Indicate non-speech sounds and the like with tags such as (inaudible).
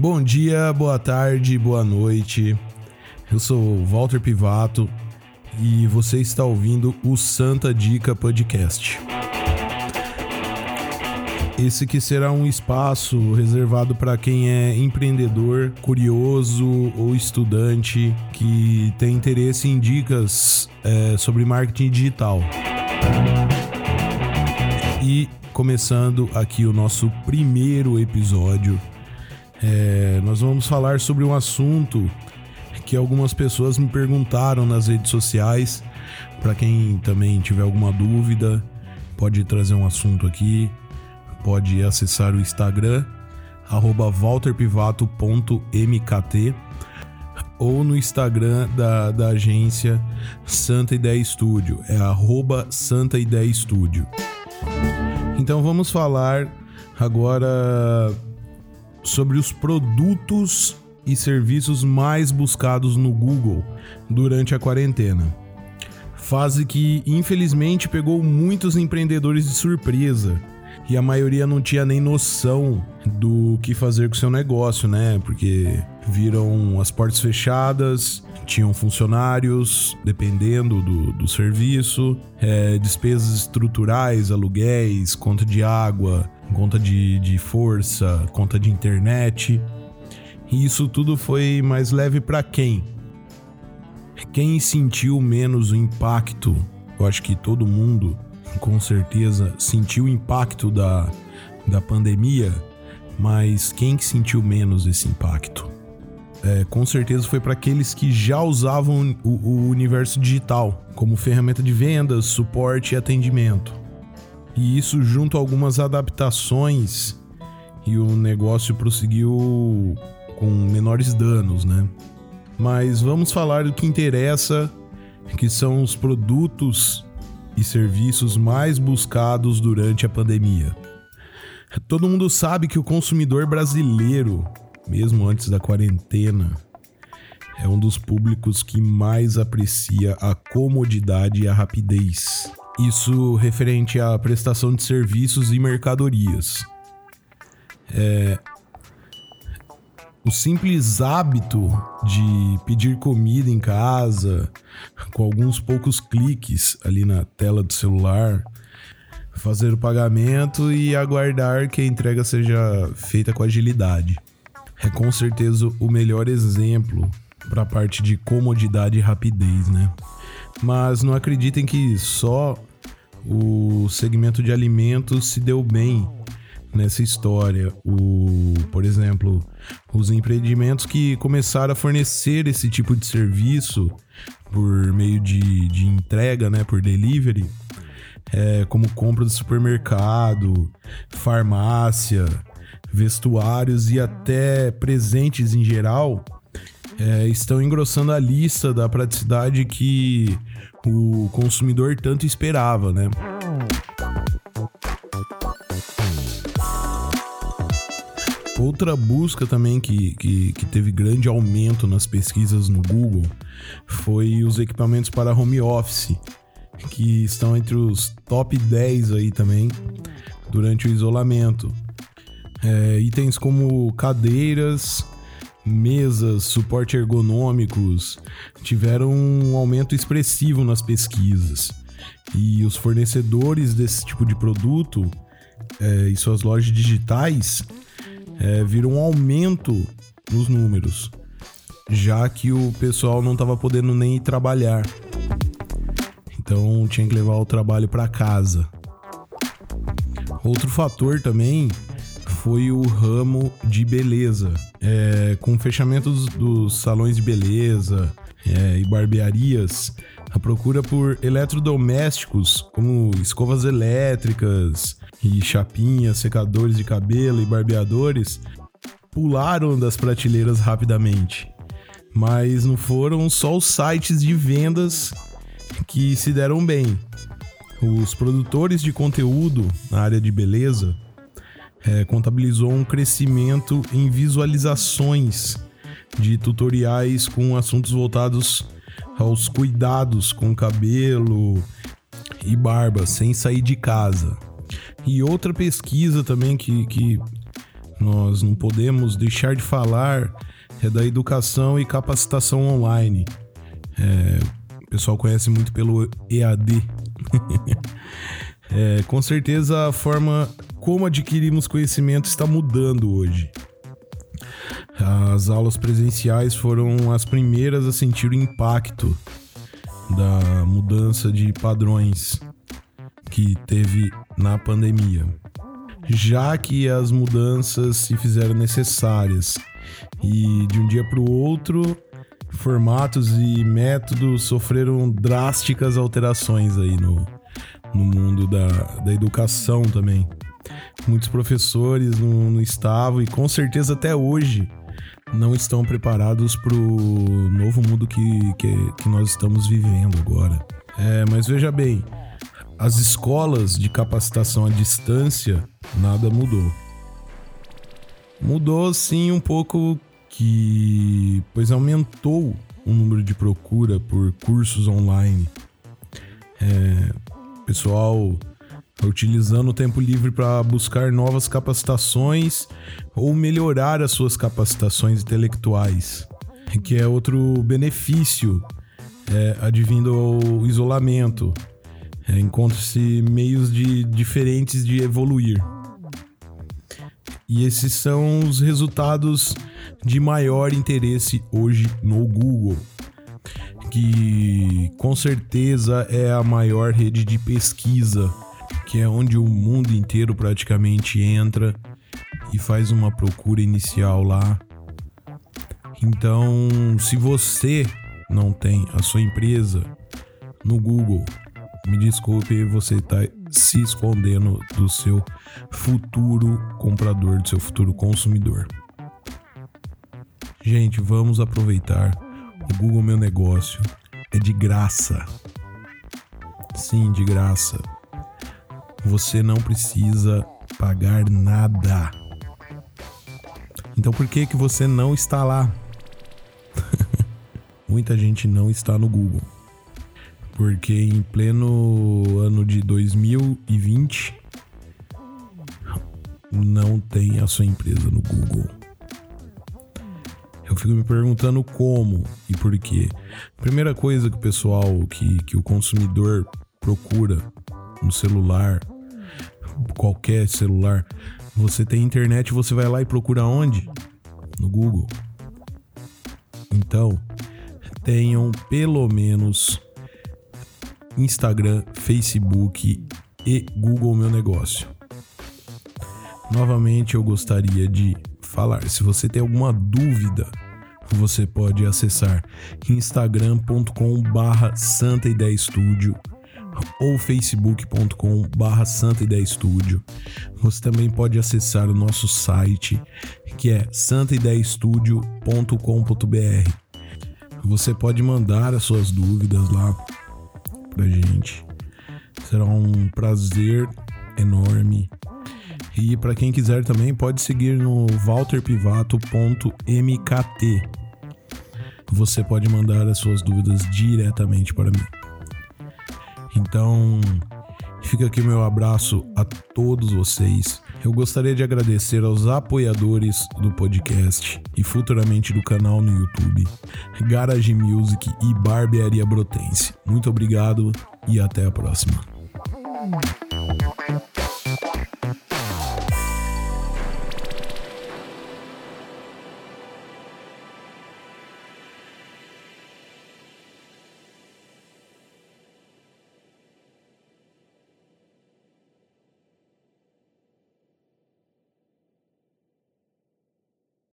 Bom dia, boa tarde, boa noite. Eu sou Walter Pivato e você está ouvindo o Santa Dica Podcast. Esse que será um espaço reservado para quem é empreendedor, curioso ou estudante que tem interesse em dicas é, sobre marketing digital. E começando aqui o nosso primeiro episódio, é, nós vamos falar sobre um assunto que algumas pessoas me perguntaram nas redes sociais. Para quem também tiver alguma dúvida, pode trazer um assunto aqui pode acessar o Instagram, walterpivato.mkt ou no Instagram da, da agência Santa Ideia Estúdio, é Santa Ideia Estúdio. Então vamos falar agora sobre os produtos e serviços mais buscados no Google durante a quarentena. Fase que infelizmente pegou muitos empreendedores de surpresa e a maioria não tinha nem noção do que fazer com seu negócio, né? Porque viram as portas fechadas, tinham funcionários dependendo do, do serviço, é, despesas estruturais, aluguéis, conta de água, conta de, de força, conta de internet. E isso tudo foi mais leve para quem? Quem sentiu menos o impacto? Eu acho que todo mundo com certeza sentiu o impacto da, da pandemia, mas quem que sentiu menos esse impacto? É, com certeza foi para aqueles que já usavam o, o universo digital como ferramenta de vendas, suporte e atendimento. E isso junto a algumas adaptações e o negócio prosseguiu com menores danos, né? Mas vamos falar do que interessa, que são os produtos e serviços mais buscados durante a pandemia. Todo mundo sabe que o consumidor brasileiro, mesmo antes da quarentena, é um dos públicos que mais aprecia a comodidade e a rapidez. Isso referente à prestação de serviços e mercadorias. É, o simples hábito de pedir comida em casa, com alguns poucos cliques ali na tela do celular, fazer o pagamento e aguardar que a entrega seja feita com agilidade. É com certeza o melhor exemplo para a parte de comodidade e rapidez, né? Mas não acreditem que só o segmento de alimentos se deu bem nessa história. O, por exemplo, os empreendimentos que começaram a fornecer esse tipo de serviço por meio de, de entrega, né, por delivery, é, como compra de supermercado, farmácia, vestuários e até presentes em geral, é, estão engrossando a lista da praticidade que o consumidor tanto esperava, né? Outra busca também que, que, que, teve grande aumento nas pesquisas no Google foi os equipamentos para home office, que estão entre os top 10 aí também durante o isolamento. É, itens como cadeiras, mesas, suporte ergonômicos tiveram um aumento expressivo nas pesquisas. E os fornecedores desse tipo de produto é, e suas lojas digitais é, viram um aumento nos números, já que o pessoal não estava podendo nem ir trabalhar. Então tinha que levar o trabalho para casa. Outro fator também foi o ramo de beleza. É, com o fechamento dos, dos salões de beleza é, e barbearias, a procura por eletrodomésticos como escovas elétricas, e chapinhas, secadores de cabelo e barbeadores pularam das prateleiras rapidamente. Mas não foram só os sites de vendas que se deram bem. Os produtores de conteúdo na área de beleza é, contabilizou um crescimento em visualizações de tutoriais com assuntos voltados aos cuidados com cabelo e barba sem sair de casa. E outra pesquisa também que, que nós não podemos deixar de falar é da educação e capacitação online. É, o pessoal conhece muito pelo EAD. (laughs) é, com certeza a forma como adquirimos conhecimento está mudando hoje. As aulas presenciais foram as primeiras a sentir o impacto da mudança de padrões que teve na pandemia, já que as mudanças se fizeram necessárias e de um dia para o outro formatos e métodos sofreram drásticas alterações aí no, no mundo da, da educação também. Muitos professores não, estavam e com certeza até hoje não estão preparados para o novo mundo que, que, que, nós estamos vivendo agora. É, mas veja bem, as escolas de capacitação à distância nada mudou. Mudou sim um pouco que pois aumentou o número de procura por cursos online. É, pessoal utilizando o tempo livre para buscar novas capacitações ou melhorar as suas capacitações intelectuais, que é outro benefício é, advindo ao isolamento. É, Encontram-se meios de, diferentes de evoluir. E esses são os resultados de maior interesse hoje no Google, que com certeza é a maior rede de pesquisa, que é onde o mundo inteiro praticamente entra e faz uma procura inicial lá. Então, se você não tem a sua empresa no Google, me desculpe, você está se escondendo do seu futuro comprador, do seu futuro consumidor. Gente, vamos aproveitar. O Google Meu Negócio é de graça. Sim, de graça. Você não precisa pagar nada. Então por que que você não está lá? (laughs) Muita gente não está no Google. Porque em pleno ano de 2020 não tem a sua empresa no Google. Eu fico me perguntando como e por quê. Primeira coisa que o pessoal, que, que o consumidor procura no celular, qualquer celular. Você tem internet, você vai lá e procura onde? No Google. Então, tenham pelo menos Instagram, Facebook e Google Meu Negócio. Novamente, eu gostaria de falar. Se você tem alguma dúvida, você pode acessar instagram.com/santaideastudio ou facebook.com barra Santa Ideia Estúdio. Você também pode acessar o nosso site que é santaideaestudio.com.br. Você pode mandar as suas dúvidas lá pra gente. Será um prazer enorme e para quem quiser também, pode seguir no walterpivato.mkt. Você pode mandar as suas dúvidas diretamente para mim. Então, fica aqui meu abraço a todos vocês. Eu gostaria de agradecer aos apoiadores do podcast e futuramente do canal no YouTube, Garage Music e Barbearia Brotense. Muito obrigado e até a próxima.